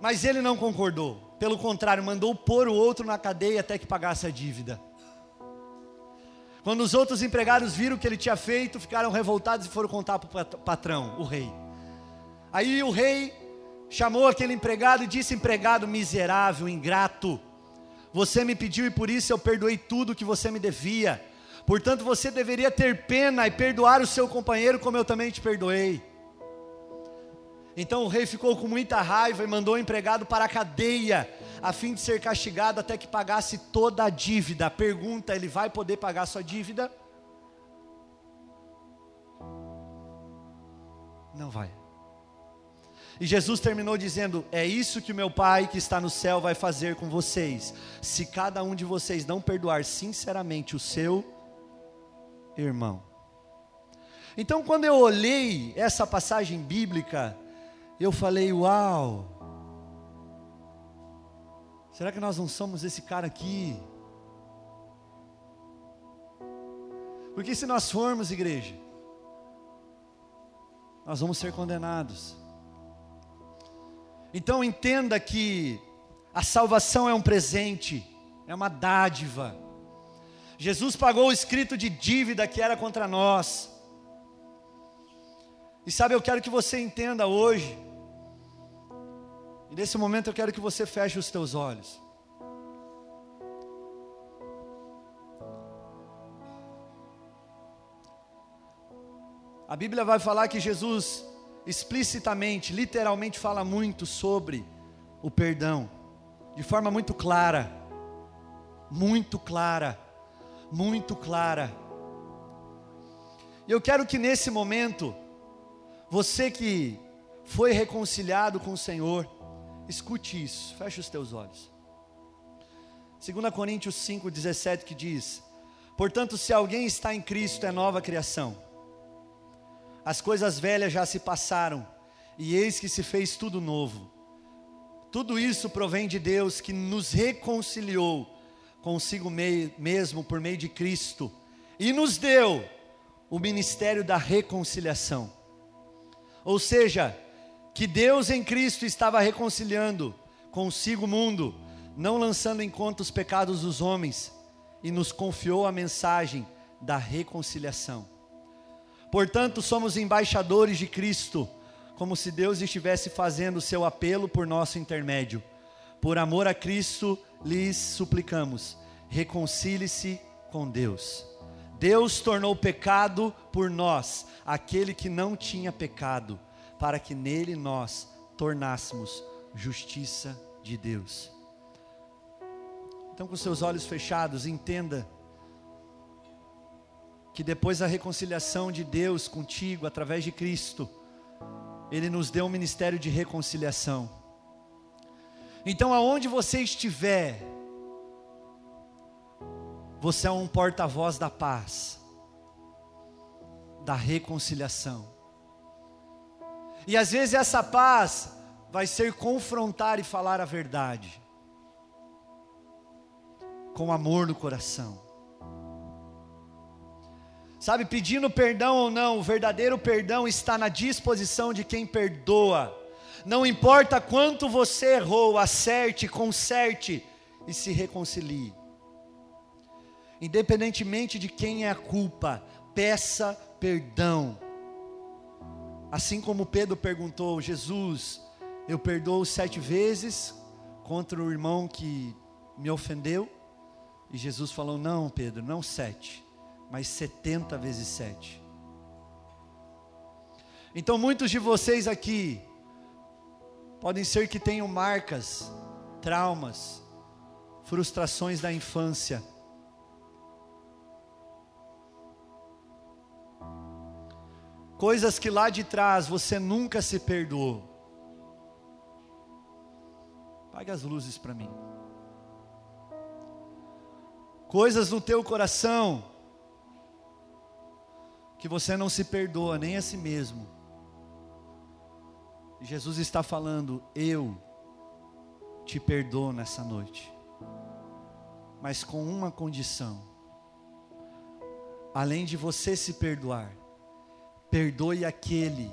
Mas ele não concordou. Pelo contrário, mandou pôr o outro na cadeia até que pagasse a dívida. Quando os outros empregados viram o que ele tinha feito, ficaram revoltados e foram contar para o patrão, o rei. Aí o rei chamou aquele empregado e disse: Empregado miserável, ingrato, você me pediu e por isso eu perdoei tudo que você me devia. Portanto, você deveria ter pena e perdoar o seu companheiro como eu também te perdoei. Então o rei ficou com muita raiva e mandou o empregado para a cadeia, a fim de ser castigado até que pagasse toda a dívida. Pergunta: ele vai poder pagar sua dívida? Não vai. E Jesus terminou dizendo: É isso que meu Pai que está no céu vai fazer com vocês, se cada um de vocês não perdoar sinceramente o seu irmão. Então, quando eu olhei essa passagem bíblica, eu falei: Uau! Será que nós não somos esse cara aqui? Porque se nós formos igreja, nós vamos ser condenados. Então entenda que a salvação é um presente, é uma dádiva. Jesus pagou o escrito de dívida que era contra nós. E sabe, eu quero que você entenda hoje e nesse momento eu quero que você feche os teus olhos. A Bíblia vai falar que Jesus explicitamente, literalmente fala muito sobre o perdão, de forma muito clara, muito clara, muito clara. E eu quero que nesse momento, você que foi reconciliado com o Senhor, Escute isso, feche os teus olhos. 2 Coríntios 5,17 que diz: Portanto, se alguém está em Cristo, é nova criação. As coisas velhas já se passaram, e eis que se fez tudo novo. Tudo isso provém de Deus que nos reconciliou consigo mesmo por meio de Cristo e nos deu o ministério da reconciliação. Ou seja, que Deus em Cristo estava reconciliando consigo o mundo, não lançando em conta os pecados dos homens, e nos confiou a mensagem da reconciliação. Portanto, somos embaixadores de Cristo, como se Deus estivesse fazendo o seu apelo por nosso intermédio. Por amor a Cristo, lhes suplicamos: reconcilie-se com Deus. Deus tornou pecado por nós, aquele que não tinha pecado, para que nele nós tornássemos justiça de Deus. Então, com seus olhos fechados, entenda que depois da reconciliação de Deus contigo através de Cristo, Ele nos deu um ministério de reconciliação. Então, aonde você estiver, você é um porta-voz da paz, da reconciliação. E às vezes essa paz vai ser confrontar e falar a verdade, com amor no coração. Sabe, pedindo perdão ou não, o verdadeiro perdão está na disposição de quem perdoa. Não importa quanto você errou, acerte, conserte e se reconcilie. Independentemente de quem é a culpa, peça perdão. Assim como Pedro perguntou, Jesus, eu perdoo sete vezes contra o irmão que me ofendeu? E Jesus falou: Não, Pedro, não sete mas 70 vezes 7. Então muitos de vocês aqui podem ser que tenham marcas, traumas, frustrações da infância. Coisas que lá de trás você nunca se perdoou. Pague as luzes para mim. Coisas no teu coração que você não se perdoa nem a si mesmo. Jesus está falando: Eu te perdoo nessa noite, mas com uma condição. Além de você se perdoar, perdoe aquele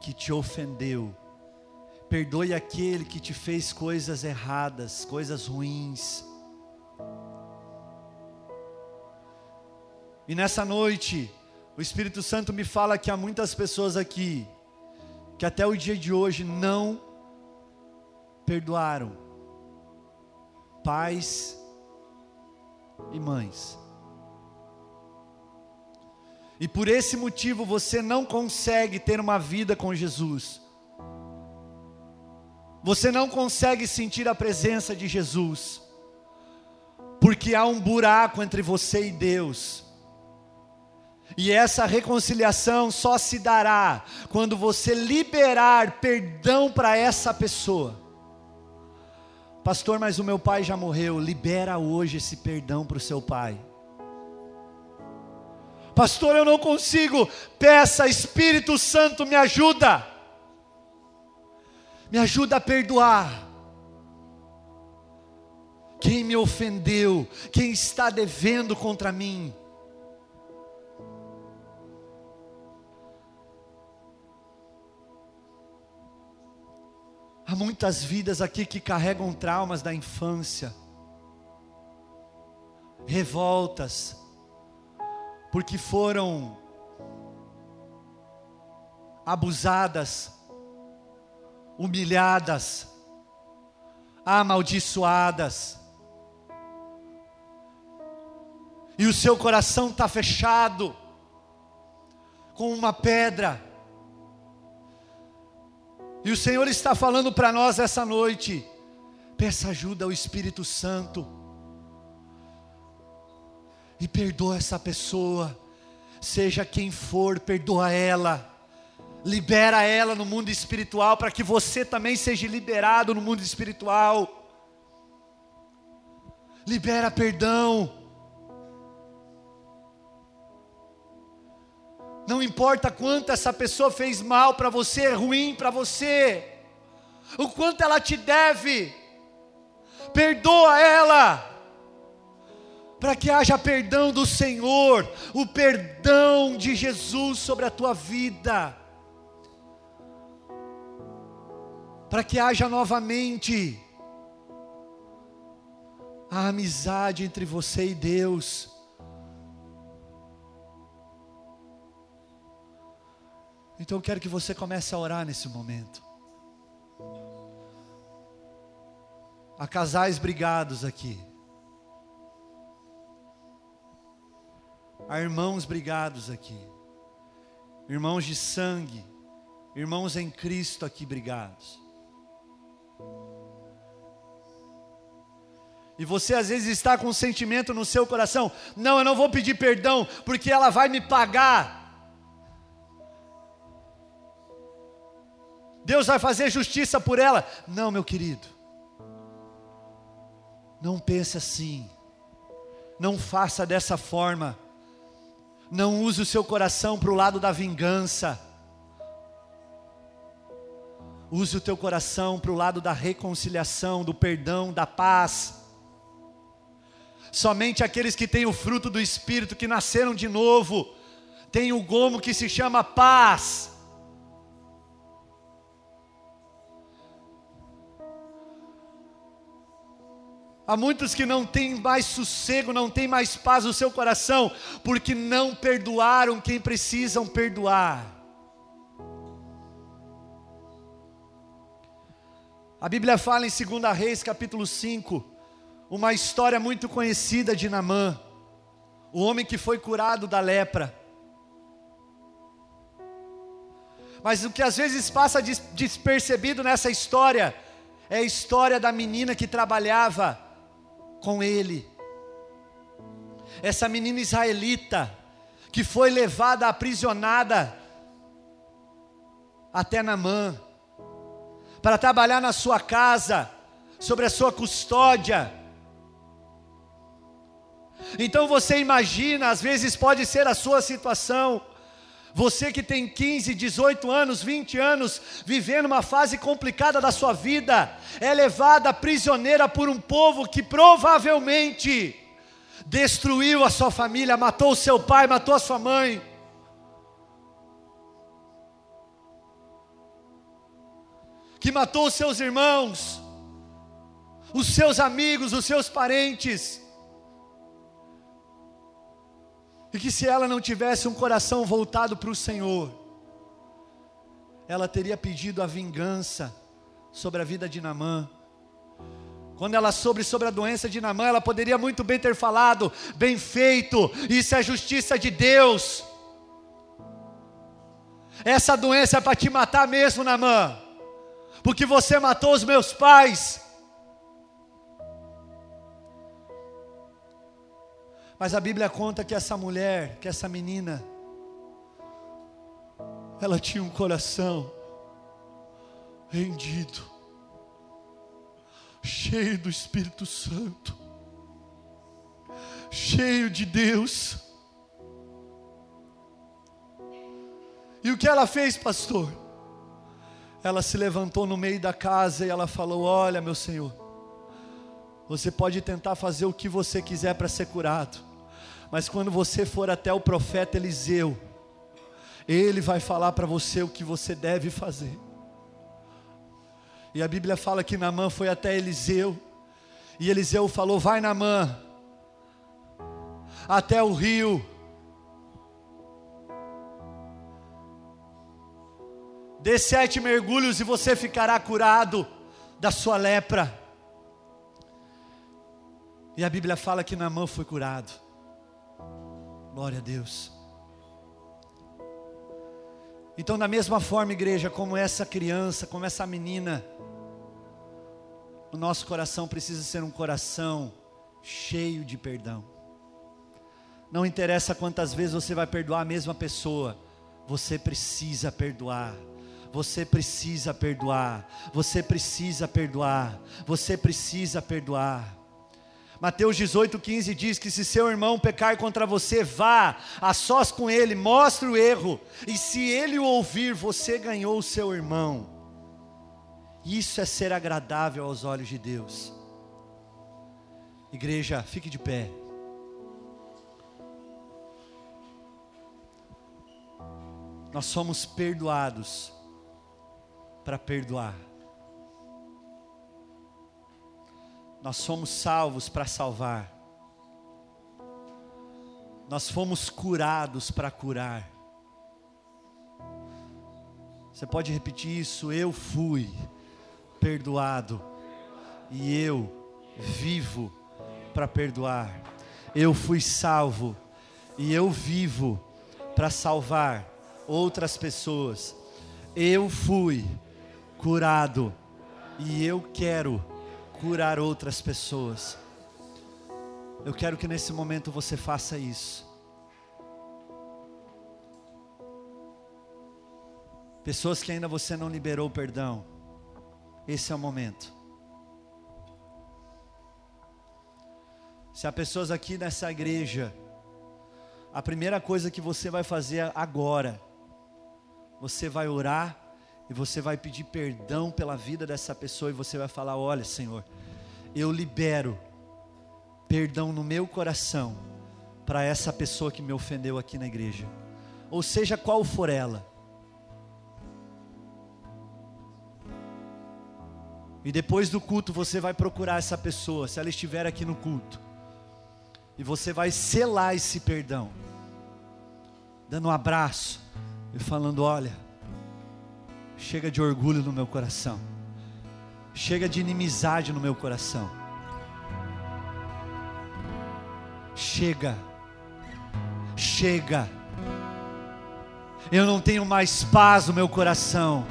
que te ofendeu, perdoe aquele que te fez coisas erradas, coisas ruins. E nessa noite, o Espírito Santo me fala que há muitas pessoas aqui que até o dia de hoje não perdoaram pais e mães. E por esse motivo você não consegue ter uma vida com Jesus. Você não consegue sentir a presença de Jesus. Porque há um buraco entre você e Deus. E essa reconciliação só se dará quando você liberar perdão para essa pessoa. Pastor, mas o meu pai já morreu. Libera hoje esse perdão para o seu pai. Pastor, eu não consigo. Peça, Espírito Santo, me ajuda. Me ajuda a perdoar. Quem me ofendeu, quem está devendo contra mim. Há muitas vidas aqui que carregam traumas da infância, revoltas, porque foram abusadas, humilhadas, amaldiçoadas, e o seu coração está fechado, com uma pedra, e o Senhor está falando para nós essa noite: peça ajuda ao Espírito Santo. E perdoa essa pessoa, seja quem for, perdoa ela. Libera ela no mundo espiritual para que você também seja liberado no mundo espiritual. Libera perdão. Não importa quanto essa pessoa fez mal para você, ruim para você, o quanto ela te deve, perdoa ela, para que haja perdão do Senhor, o perdão de Jesus sobre a tua vida, para que haja novamente a amizade entre você e Deus. Então eu quero que você comece a orar nesse momento. Há casais brigados aqui. Há irmãos brigados aqui, irmãos de sangue, irmãos em Cristo aqui brigados. E você às vezes está com um sentimento no seu coração: não, eu não vou pedir perdão, porque ela vai me pagar. Deus vai fazer justiça por ela. Não, meu querido. Não pense assim. Não faça dessa forma. Não use o seu coração para o lado da vingança. Use o teu coração para o lado da reconciliação, do perdão, da paz. Somente aqueles que têm o fruto do Espírito, que nasceram de novo, têm o gomo que se chama paz. Há muitos que não têm mais sossego, não têm mais paz no seu coração, porque não perdoaram quem precisam perdoar. A Bíblia fala em 2 Reis, capítulo 5, uma história muito conhecida de Namã, o homem que foi curado da lepra. Mas o que às vezes passa despercebido nessa história é a história da menina que trabalhava com ele. Essa menina israelita que foi levada aprisionada até Namã para trabalhar na sua casa, sobre a sua custódia. Então você imagina, às vezes pode ser a sua situação. Você que tem 15, 18 anos, 20 anos, vivendo uma fase complicada da sua vida, é levada prisioneira por um povo que provavelmente destruiu a sua família, matou o seu pai, matou a sua mãe. Que matou os seus irmãos, os seus amigos, os seus parentes. E que se ela não tivesse um coração voltado para o Senhor, ela teria pedido a vingança sobre a vida de Namã. Quando ela soube sobre a doença de Namã, ela poderia muito bem ter falado: bem feito, isso é justiça de Deus. Essa doença é para te matar mesmo, Namã, porque você matou os meus pais. Mas a Bíblia conta que essa mulher, que essa menina, ela tinha um coração rendido, cheio do Espírito Santo, cheio de Deus. E o que ela fez, pastor? Ela se levantou no meio da casa e ela falou: Olha, meu Senhor, você pode tentar fazer o que você quiser para ser curado, mas quando você for até o profeta Eliseu, ele vai falar para você o que você deve fazer. E a Bíblia fala que Namã foi até Eliseu, e Eliseu falou: Vai, Namã, até o rio. Dê sete mergulhos e você ficará curado da sua lepra. E a Bíblia fala que Namã foi curado. Glória a Deus. Então, da mesma forma, igreja, como essa criança, como essa menina, o nosso coração precisa ser um coração cheio de perdão. Não interessa quantas vezes você vai perdoar a mesma pessoa, você precisa perdoar. Você precisa perdoar. Você precisa perdoar. Você precisa perdoar. Mateus 18, 15 diz que se seu irmão pecar contra você, vá a sós com ele, mostre o erro, e se ele o ouvir, você ganhou o seu irmão. Isso é ser agradável aos olhos de Deus. Igreja, fique de pé. Nós somos perdoados para perdoar. Nós somos salvos para salvar. Nós fomos curados para curar. Você pode repetir isso? Eu fui perdoado e eu vivo para perdoar. Eu fui salvo e eu vivo para salvar outras pessoas. Eu fui curado e eu quero curar outras pessoas. Eu quero que nesse momento você faça isso. Pessoas que ainda você não liberou perdão. Esse é o momento. Se há pessoas aqui nessa igreja, a primeira coisa que você vai fazer agora, você vai orar e você vai pedir perdão pela vida dessa pessoa e você vai falar: Olha, Senhor, eu libero perdão no meu coração para essa pessoa que me ofendeu aqui na igreja, ou seja, qual for ela. E depois do culto você vai procurar essa pessoa, se ela estiver aqui no culto. E você vai selar esse perdão, dando um abraço e falando: Olha, chega de orgulho no meu coração, chega de inimizade no meu coração. Chega, chega. Eu não tenho mais paz no meu coração.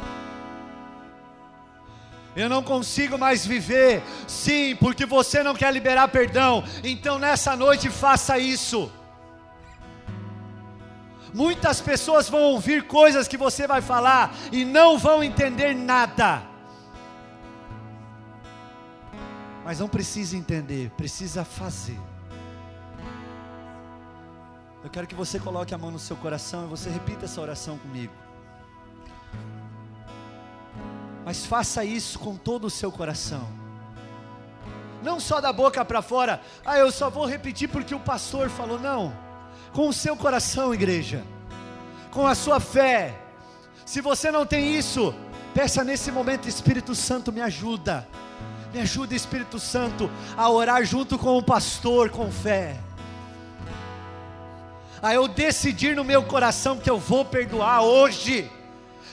Eu não consigo mais viver. Sim, porque você não quer liberar perdão. Então nessa noite faça isso. Muitas pessoas vão ouvir coisas que você vai falar e não vão entender nada. Mas não precisa entender, precisa fazer. Eu quero que você coloque a mão no seu coração e você repita essa oração comigo. Mas faça isso com todo o seu coração. Não só da boca para fora, ah, eu só vou repetir porque o pastor falou, não com o seu coração, igreja, com a sua fé. Se você não tem isso, peça nesse momento, Espírito Santo, me ajuda. Me ajuda, Espírito Santo, a orar junto com o pastor com fé. A eu decidir no meu coração que eu vou perdoar hoje.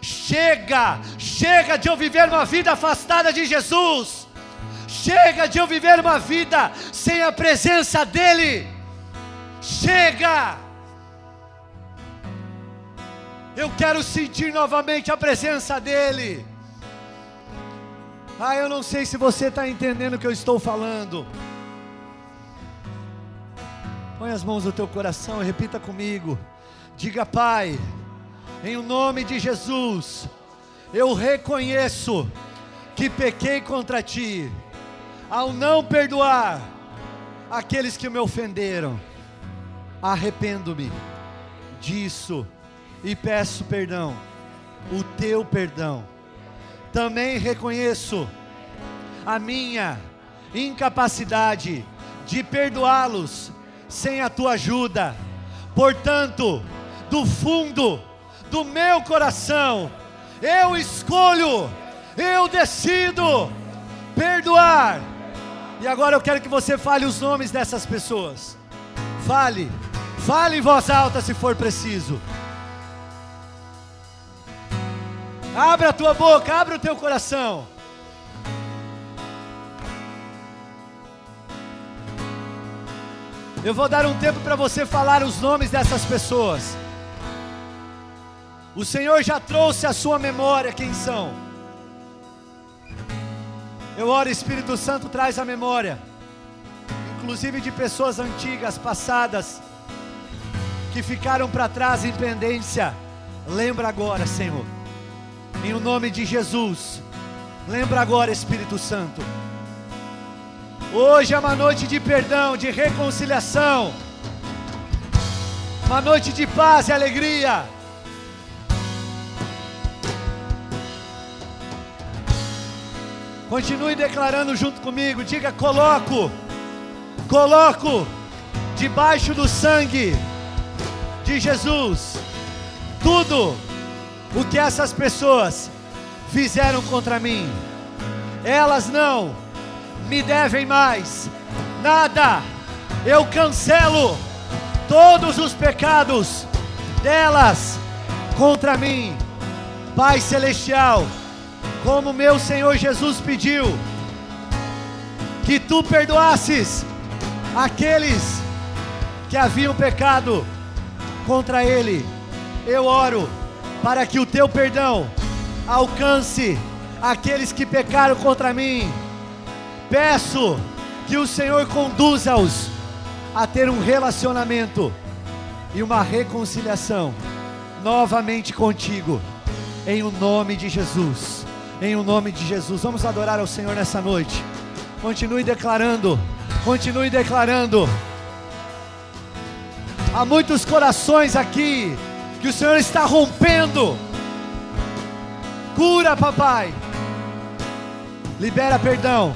Chega, chega de eu viver uma vida afastada de Jesus. Chega de eu viver uma vida sem a presença dEle. Chega! Eu quero sentir novamente a presença dEle. Ah, eu não sei se você está entendendo o que eu estou falando. Põe as mãos no teu coração e repita comigo. Diga, Pai, em nome de Jesus, eu reconheço que pequei contra ti, ao não perdoar aqueles que me ofenderam arrependo-me disso e peço perdão, o teu perdão. Também reconheço a minha incapacidade de perdoá-los sem a tua ajuda. Portanto, do fundo do meu coração, eu escolho, eu decido perdoar. E agora eu quero que você fale os nomes dessas pessoas. Fale. Fale em voz alta se for preciso. Abra a tua boca, abre o teu coração. Eu vou dar um tempo para você falar os nomes dessas pessoas. O Senhor já trouxe à sua memória quem são. Eu oro, Espírito Santo traz a memória, inclusive de pessoas antigas, passadas que ficaram para trás em pendência. Lembra agora, Senhor, em o nome de Jesus. Lembra agora, Espírito Santo. Hoje é uma noite de perdão, de reconciliação, uma noite de paz e alegria. Continue declarando junto comigo, diga: coloco, coloco debaixo do sangue de Jesus, tudo o que essas pessoas fizeram contra mim, elas não me devem mais. Nada, eu cancelo todos os pecados delas contra mim, Pai Celestial, como meu Senhor Jesus pediu, que tu perdoasses aqueles que haviam pecado contra ele. Eu oro para que o teu perdão alcance aqueles que pecaram contra mim. Peço que o Senhor conduza-os a ter um relacionamento e uma reconciliação novamente contigo, em o nome de Jesus. Em o nome de Jesus, vamos adorar ao Senhor nessa noite. Continue declarando, continue declarando. Há muitos corações aqui que o Senhor está rompendo. Cura, papai. Libera perdão.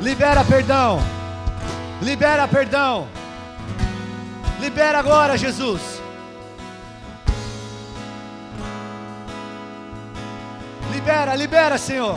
Libera perdão. Libera perdão. Libera agora, Jesus. Libera, libera, Senhor.